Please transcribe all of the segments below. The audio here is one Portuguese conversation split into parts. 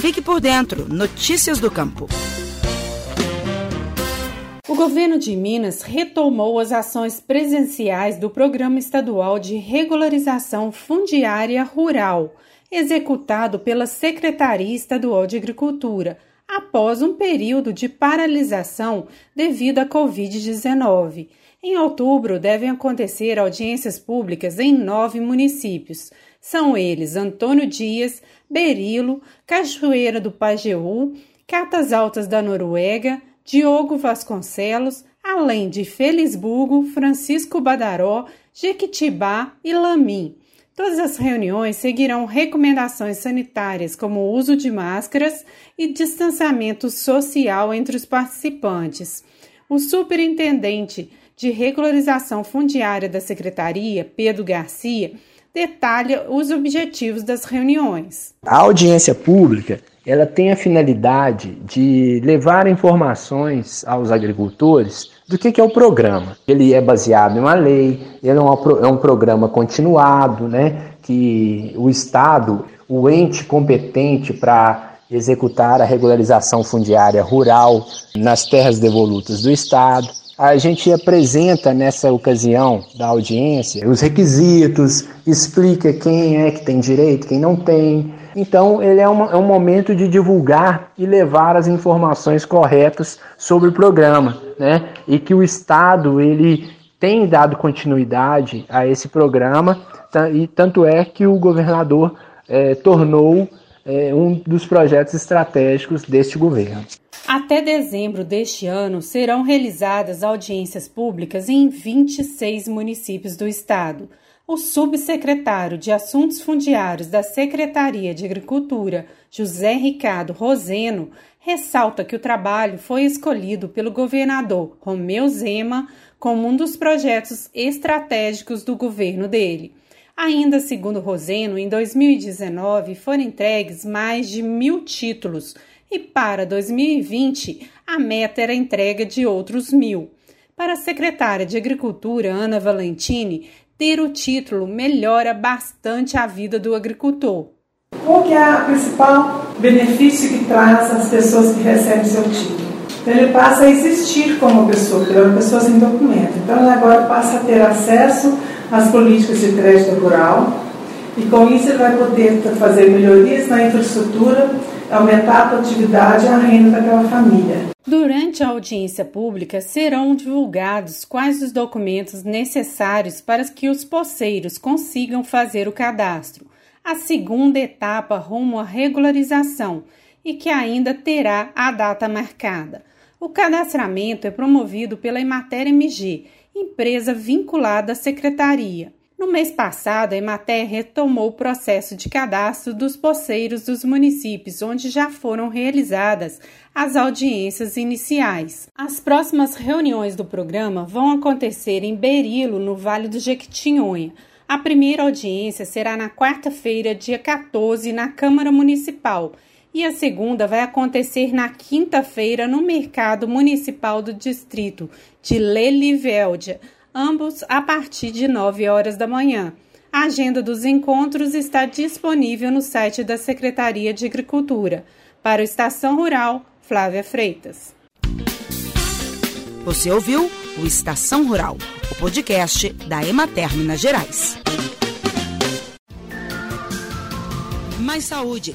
Fique por dentro. Notícias do Campo. O governo de Minas retomou as ações presenciais do Programa Estadual de Regularização Fundiária Rural, executado pela Secretaria Estadual de Agricultura, após um período de paralisação devido à Covid-19. Em outubro, devem acontecer audiências públicas em nove municípios. São eles Antônio Dias, Berilo, Cachoeira do Pajeú, Catas Altas da Noruega, Diogo Vasconcelos, além de Felisburgo, Francisco Badaró, Jequitibá e Lamim. Todas as reuniões seguirão recomendações sanitárias, como o uso de máscaras e distanciamento social entre os participantes. O superintendente de regularização fundiária da Secretaria, Pedro Garcia, detalha os objetivos das reuniões. A audiência pública ela tem a finalidade de levar informações aos agricultores do que, que é o programa. Ele é baseado em uma lei, ele é, uma, é um programa continuado, né, que o Estado, o ente competente para executar a regularização fundiária rural nas terras devolutas do Estado, a gente apresenta nessa ocasião da audiência os requisitos, explica quem é que tem direito, quem não tem. Então, ele é, uma, é um momento de divulgar e levar as informações corretas sobre o programa, né? E que o Estado ele tem dado continuidade a esse programa e tanto é que o governador é, tornou é, um dos projetos estratégicos deste governo. Até dezembro deste ano serão realizadas audiências públicas em 26 municípios do estado. O subsecretário de Assuntos Fundiários da Secretaria de Agricultura, José Ricardo Roseno, ressalta que o trabalho foi escolhido pelo governador Romeu Zema como um dos projetos estratégicos do governo dele. Ainda segundo Roseno, em 2019 foram entregues mais de mil títulos e para 2020 a meta era a entrega de outros mil. Para a secretária de Agricultura, Ana Valentini, ter o título melhora bastante a vida do agricultor. Qual que é o principal benefício que traz às pessoas que recebem seu título? Então ele passa a existir como pessoa, porque ele é uma pessoa sem documento. Então ele agora passa a ter acesso às políticas de crédito rural e com isso ele vai poder fazer melhorias na infraestrutura aumentar a produtividade e a renda daquela família. Durante a audiência pública, serão divulgados quais os documentos necessários para que os poceiros consigam fazer o cadastro. A segunda etapa rumo à regularização e que ainda terá a data marcada. O cadastramento é promovido pela Emater MG, empresa vinculada à secretaria. No mês passado, a Emater retomou o processo de cadastro dos poceiros dos municípios, onde já foram realizadas as audiências iniciais. As próximas reuniões do programa vão acontecer em Berilo, no Vale do Jequitinhonha. A primeira audiência será na quarta-feira, dia 14, na Câmara Municipal, e a segunda vai acontecer na quinta-feira no Mercado Municipal do Distrito de Leliveldia ambos a partir de 9 horas da manhã. A agenda dos encontros está disponível no site da Secretaria de Agricultura. Para o Estação Rural, Flávia Freitas. Você ouviu o Estação Rural, o podcast da Emater Minas Gerais. Mais saúde.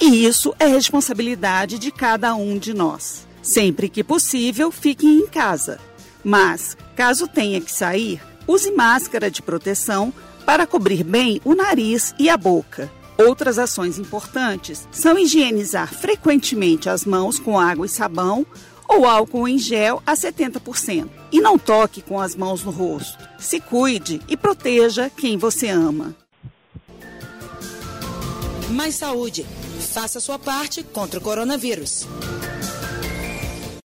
E isso é responsabilidade de cada um de nós. Sempre que possível, fiquem em casa. Mas, caso tenha que sair, use máscara de proteção para cobrir bem o nariz e a boca. Outras ações importantes são higienizar frequentemente as mãos com água e sabão ou álcool em gel a 70%. E não toque com as mãos no rosto. Se cuide e proteja quem você ama. Mais saúde. Faça sua parte contra o coronavírus.